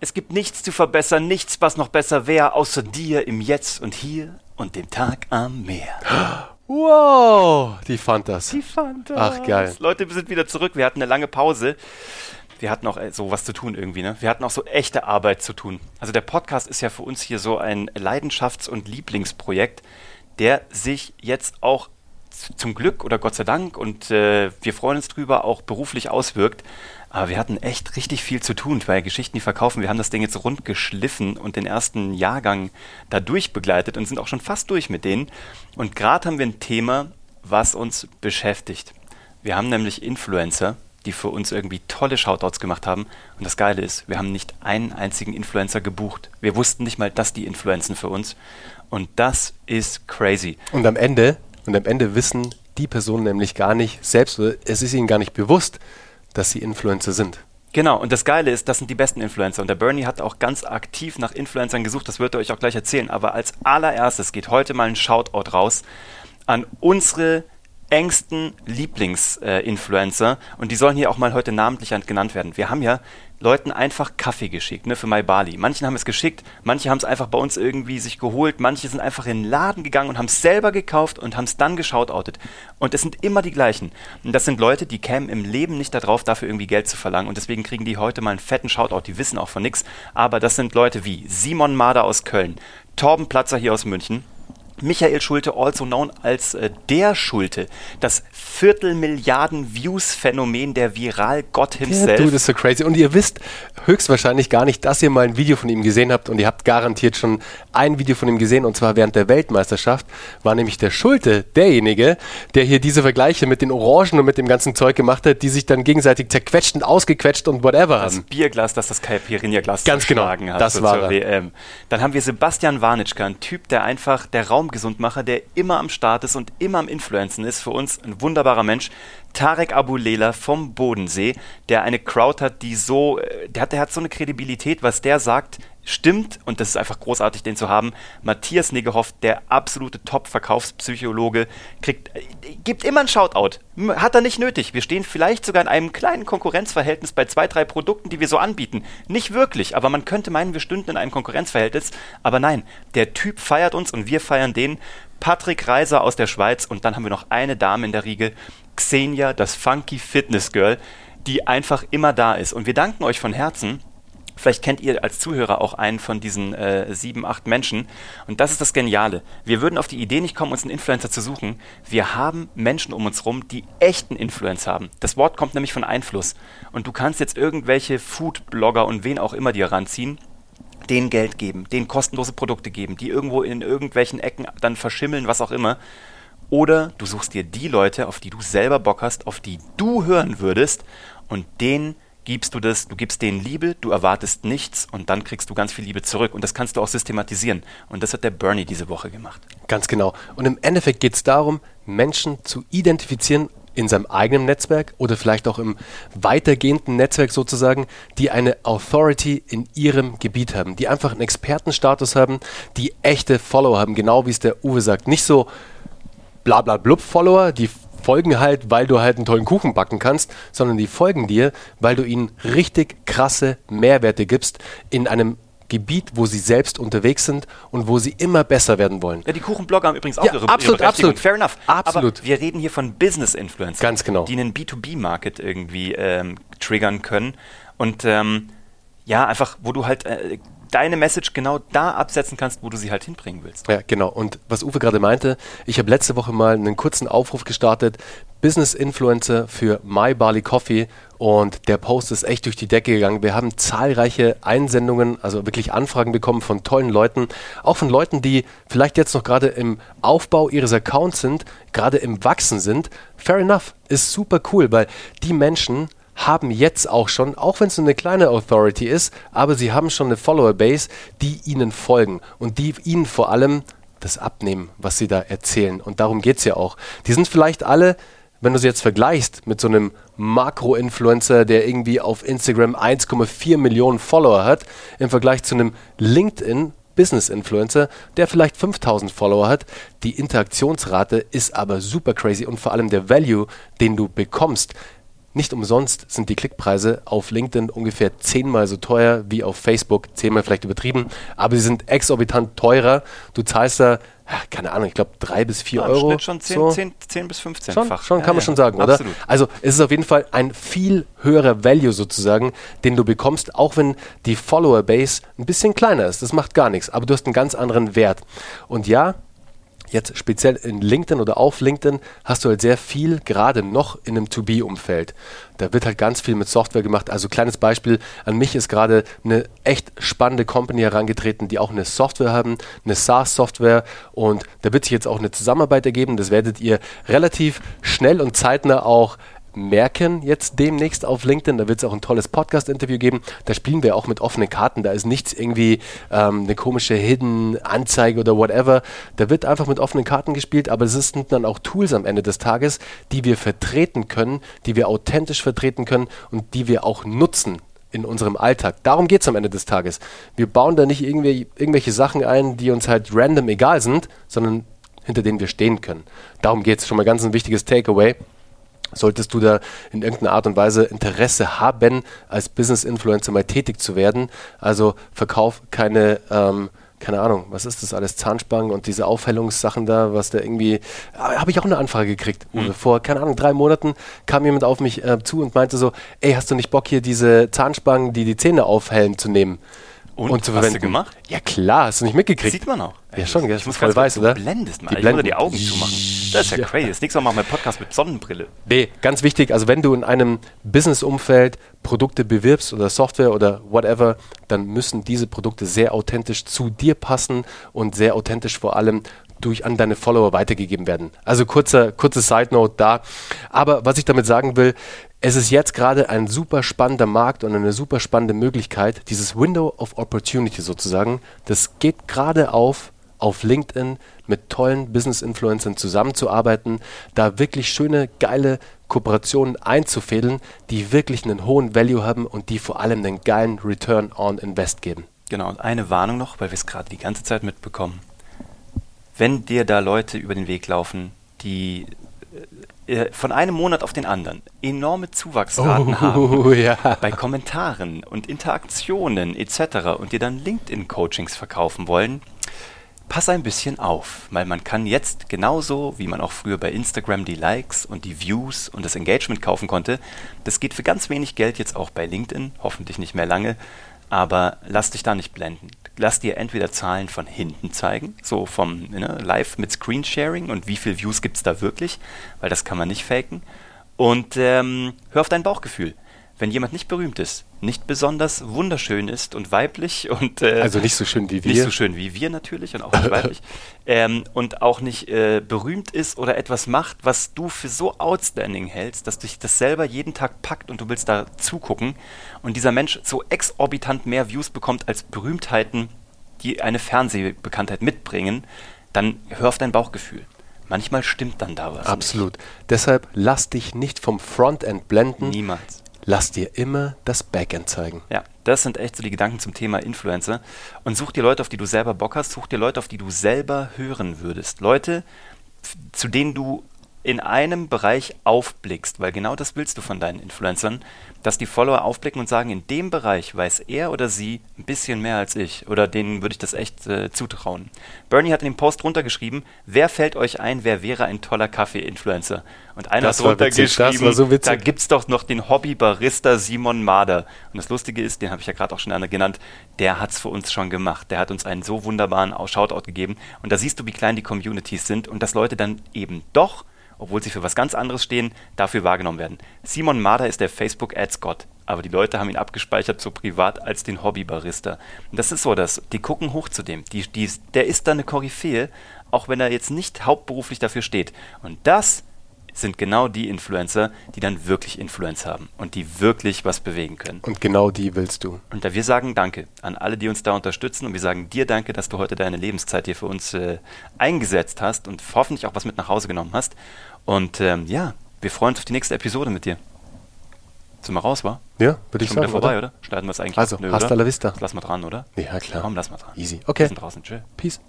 Es gibt nichts zu verbessern, nichts, was noch besser wäre, außer dir im Jetzt und hier und dem Tag am Meer. Wow, die fand das. Die fand das. Ach, geil. Leute, wir sind wieder zurück. Wir hatten eine lange Pause. Wir hatten auch äh, so was zu tun irgendwie, ne? Wir hatten auch so echte Arbeit zu tun. Also der Podcast ist ja für uns hier so ein Leidenschafts- und Lieblingsprojekt, der sich jetzt auch zum Glück oder Gott sei Dank und äh, wir freuen uns drüber auch beruflich auswirkt. Aber wir hatten echt richtig viel zu tun bei Geschichten, die verkaufen. Wir haben das Ding jetzt rund geschliffen und den ersten Jahrgang da durchbegleitet und sind auch schon fast durch mit denen. Und gerade haben wir ein Thema, was uns beschäftigt. Wir haben nämlich Influencer, die für uns irgendwie tolle Shoutouts gemacht haben. Und das Geile ist, wir haben nicht einen einzigen Influencer gebucht. Wir wussten nicht mal, dass die influenzen für uns. Und das ist crazy. Und am Ende, und am Ende wissen die Personen nämlich gar nicht selbst, es ist ihnen gar nicht bewusst, dass sie Influencer sind. Genau, und das Geile ist, das sind die besten Influencer. Und der Bernie hat auch ganz aktiv nach Influencern gesucht, das wird er euch auch gleich erzählen. Aber als allererstes geht heute mal ein Shoutout raus an unsere engsten Lieblingsinfluencer. Äh, und die sollen hier auch mal heute namentlich genannt werden. Wir haben ja Leuten einfach Kaffee geschickt, ne, für My Bali. Manchen haben es geschickt, manche haben es einfach bei uns irgendwie sich geholt, manche sind einfach in den Laden gegangen und haben es selber gekauft und haben es dann geschautoutet. Und es sind immer die gleichen. Und das sind Leute, die kämen im Leben nicht darauf, dafür irgendwie Geld zu verlangen. Und deswegen kriegen die heute mal einen fetten Shoutout. Die wissen auch von nichts. Aber das sind Leute wie Simon Mader aus Köln, Torben Platzer hier aus München, Michael Schulte, also known als äh, der Schulte, das Viertelmilliarden-Views-Phänomen der Viral-Gott himself. Ja, du, das ist so crazy. Und ihr wisst höchstwahrscheinlich gar nicht, dass ihr mal ein Video von ihm gesehen habt und ihr habt garantiert schon ein Video von ihm gesehen und zwar während der Weltmeisterschaft war nämlich der Schulte derjenige, der hier diese Vergleiche mit den Orangen und mit dem ganzen Zeug gemacht hat, die sich dann gegenseitig zerquetscht und ausgequetscht und whatever das haben. Das Bierglas, das das Caipirinha-Glas Ganz genau, hat. Das so war WM. Dann haben wir Sebastian Warnitschka, ein Typ, der einfach der Raumgesundmacher, der immer am Start ist und immer am Influenzen ist. Für uns ein wunderbarer Mensch. Tarek Abulela vom Bodensee, der eine Crowd hat, die so, äh, der hat, der hat so eine Kredibilität, was der sagt, stimmt und das ist einfach großartig, den zu haben. Matthias Negehoff, der absolute Top-Verkaufspsychologe, kriegt, äh, gibt immer einen Shoutout. Hat er nicht nötig. Wir stehen vielleicht sogar in einem kleinen Konkurrenzverhältnis bei zwei, drei Produkten, die wir so anbieten. Nicht wirklich, aber man könnte meinen, wir stünden in einem Konkurrenzverhältnis. Aber nein, der Typ feiert uns und wir feiern den. Patrick Reiser aus der Schweiz und dann haben wir noch eine Dame in der Riege, Xenia, das Funky Fitness Girl, die einfach immer da ist. Und wir danken euch von Herzen. Vielleicht kennt ihr als Zuhörer auch einen von diesen äh, sieben, acht Menschen. Und das ist das Geniale. Wir würden auf die Idee nicht kommen, uns einen Influencer zu suchen. Wir haben Menschen um uns rum, die echten Influencer haben. Das Wort kommt nämlich von Einfluss. Und du kannst jetzt irgendwelche Food-Blogger und wen auch immer dir ranziehen denen Geld geben, denen kostenlose Produkte geben, die irgendwo in irgendwelchen Ecken dann verschimmeln, was auch immer. Oder du suchst dir die Leute, auf die du selber Bock hast, auf die du hören würdest und denen gibst du das, du gibst denen Liebe, du erwartest nichts und dann kriegst du ganz viel Liebe zurück und das kannst du auch systematisieren. Und das hat der Bernie diese Woche gemacht. Ganz genau. Und im Endeffekt geht es darum, Menschen zu identifizieren in seinem eigenen Netzwerk oder vielleicht auch im weitergehenden Netzwerk sozusagen, die eine Authority in ihrem Gebiet haben, die einfach einen Expertenstatus haben, die echte Follower haben, genau wie es der Uwe sagt. Nicht so Blablablub-Follower, die folgen halt, weil du halt einen tollen Kuchen backen kannst, sondern die folgen dir, weil du ihnen richtig krasse Mehrwerte gibst in einem Gebiet, wo sie selbst unterwegs sind und wo sie immer besser werden wollen. Ja, die Kuchenblogger haben übrigens auch ja, ihre, absolut, ihre absolut. Fair enough. Absolut. Aber wir reden hier von Business-Influencern. Ganz genau. Die einen B2B-Market irgendwie ähm, triggern können. Und ähm, ja, einfach, wo du halt äh, deine Message genau da absetzen kannst, wo du sie halt hinbringen willst. Ja, genau. Und was Uwe gerade meinte, ich habe letzte Woche mal einen kurzen Aufruf gestartet, Business Influencer für My Barley Coffee und der Post ist echt durch die Decke gegangen. Wir haben zahlreiche Einsendungen, also wirklich Anfragen bekommen von tollen Leuten, auch von Leuten, die vielleicht jetzt noch gerade im Aufbau ihres Accounts sind, gerade im Wachsen sind. Fair enough, ist super cool, weil die Menschen haben jetzt auch schon, auch wenn es eine kleine Authority ist, aber sie haben schon eine Follower-Base, die ihnen folgen und die ihnen vor allem das abnehmen, was sie da erzählen. Und darum geht es ja auch. Die sind vielleicht alle, wenn du sie jetzt vergleichst mit so einem Makro-Influencer, der irgendwie auf Instagram 1,4 Millionen Follower hat, im Vergleich zu einem LinkedIn Business-Influencer, der vielleicht 5000 Follower hat. Die Interaktionsrate ist aber super crazy und vor allem der Value, den du bekommst, Nicht umsonst sind die Klickpreise auf LinkedIn ungefähr zehnmal so teuer wie auf Facebook, zehnmal vielleicht übertrieben, aber sie sind exorbitant teurer. Du zahlst da keine Ahnung, ich glaube drei bis vier ja, Euro. schon 10, so. 10, 10 bis 15 schon. Schon, kann ja, man schon sagen, oder? Absolut. Also es ist auf jeden Fall ein viel höherer Value sozusagen, den du bekommst, auch wenn die Follower-Base ein bisschen kleiner ist. Das macht gar nichts, aber du hast einen ganz anderen Wert. Und ja, jetzt speziell in LinkedIn oder auf LinkedIn hast du halt sehr viel, gerade noch in einem To-B-Umfeld. Da wird halt ganz viel mit Software gemacht. Also kleines Beispiel, an mich ist gerade eine echt spannende Company herangetreten, die auch eine Software haben, eine SaaS-Software und da wird sich jetzt auch eine Zusammenarbeit ergeben. Das werdet ihr relativ schnell und zeitnah auch merken jetzt demnächst auf LinkedIn. Da wird es auch ein tolles Podcast-Interview geben. Da spielen wir auch mit offenen Karten. Da ist nichts irgendwie ähm, eine komische Hidden-Anzeige oder whatever. Da wird einfach mit offenen Karten gespielt, aber es sind dann auch Tools am Ende des Tages, die wir vertreten können, die wir authentisch vertreten können und die wir auch nutzen in unserem Alltag. Darum geht es am Ende des Tages. Wir bauen da nicht irgendwelche Sachen ein, die uns halt random egal sind, sondern hinter denen wir stehen können. Darum geht es. Schon mal ganz ein wichtiges Takeaway. Solltest du da in irgendeiner Art und Weise Interesse haben, als Business-Influencer mal tätig zu werden, also verkauf keine, ähm, keine Ahnung, was ist das alles, Zahnspangen und diese Aufhellungssachen da, was da irgendwie, habe ich auch eine Anfrage gekriegt. Mhm. Vor, keine Ahnung, drei Monaten kam jemand auf mich äh, zu und meinte so, ey, hast du nicht Bock hier diese Zahnspangen, die die Zähne aufhellen, zu nehmen? Und, und zu verwenden. Hast du gemacht? Ja klar, hast du nicht mitgekriegt. Sieht man auch. Ja schon, gell? Ich muss voll weiß, oder? Du blendest mal. Die blenden. die Augen zumachen. Das ist ja, ja. crazy. Das nächste Mal machen wir Podcast mit Sonnenbrille. Nee, ganz wichtig, also wenn du in einem Business-Umfeld Produkte bewirbst oder Software oder whatever, dann müssen diese Produkte sehr authentisch zu dir passen und sehr authentisch vor allem durch an deine Follower weitergegeben werden. Also kurzer, kurze Side Note da. Aber was ich damit sagen will, es ist jetzt gerade ein super spannender Markt und eine super spannende Möglichkeit, dieses Window of Opportunity sozusagen, das geht gerade auf, auf LinkedIn mit tollen Business-Influencern zusammenzuarbeiten, da wirklich schöne, geile Kooperationen einzufädeln, die wirklich einen hohen Value haben und die vor allem einen geilen Return on Invest geben. Genau, und eine Warnung noch, weil wir es gerade die ganze Zeit mitbekommen. Wenn dir da Leute über den Weg laufen, die von einem Monat auf den anderen enorme Zuwachsraten oh, haben ja. bei Kommentaren und Interaktionen etc. und dir dann LinkedIn-Coachings verkaufen wollen, pass ein bisschen auf, weil man kann jetzt genauso, wie man auch früher bei Instagram die Likes und die Views und das Engagement kaufen konnte, das geht für ganz wenig Geld jetzt auch bei LinkedIn, hoffentlich nicht mehr lange, aber lass dich da nicht blenden lass dir entweder Zahlen von hinten zeigen, so vom ne, Live mit Screensharing und wie viele Views gibt es da wirklich, weil das kann man nicht faken. Und ähm, hör auf dein Bauchgefühl wenn jemand nicht berühmt ist, nicht besonders wunderschön ist und weiblich und äh, also nicht so schön wie wir, nicht so schön wie wir natürlich und auch nicht weiblich ähm, und auch nicht äh, berühmt ist oder etwas macht, was du für so outstanding hältst, dass dich das selber jeden Tag packt und du willst da zugucken und dieser Mensch so exorbitant mehr Views bekommt als Berühmtheiten, die eine Fernsehbekanntheit mitbringen, dann hör auf dein Bauchgefühl. Manchmal stimmt dann da was. Absolut. Nicht. Deshalb lass dich nicht vom Frontend blenden. Niemals lass dir immer das Backend zeigen. Ja, das sind echt so die Gedanken zum Thema Influencer. Und such dir Leute, auf die du selber Bock hast, such dir Leute, auf die du selber hören würdest. Leute, zu denen du in einem Bereich aufblickst, weil genau das willst du von deinen Influencern, dass die Follower aufblicken und sagen, in dem Bereich weiß er oder sie ein bisschen mehr als ich oder denen würde ich das echt äh, zutrauen. Bernie hat in dem Post runtergeschrieben, wer fällt euch ein, wer wäre ein toller Kaffee-Influencer? Und einer das hat runtergeschrieben, so da gibt es doch noch den Hobby-Barista Simon Mader. Und das Lustige ist, den habe ich ja gerade auch schon genannt, der hat es für uns schon gemacht. Der hat uns einen so wunderbaren Shoutout gegeben. Und da siehst du, wie klein die Communities sind und dass Leute dann eben doch obwohl sie für was ganz anderes stehen, dafür wahrgenommen werden. Simon Mader ist der Facebook-Ads-Gott, aber die Leute haben ihn abgespeichert so privat als den Hobby-Barista. Und das ist so, dass die gucken hoch zu dem. Die, die, der ist da eine Koryphäe, auch wenn er jetzt nicht hauptberuflich dafür steht. Und das sind genau die Influencer, die dann wirklich Influence haben und die wirklich was bewegen können. Und genau die willst du. Und da wir sagen Danke an alle, die uns da unterstützen und wir sagen dir Danke, dass du heute deine Lebenszeit hier für uns äh, eingesetzt hast und hoffentlich auch was mit nach Hause genommen hast. Und ähm, ja, wir freuen uns auf die nächste Episode mit dir. Sind wir raus, wa? Ja, würde ich Schon sagen. vorbei, oder? oder? Schneiden wir es eigentlich Also, Nö, hasta oder? la vista. Lass mal dran, oder? Ja, klar. Komm, lass mal dran. Easy. Okay. Wir sind draußen. Tschö. Peace.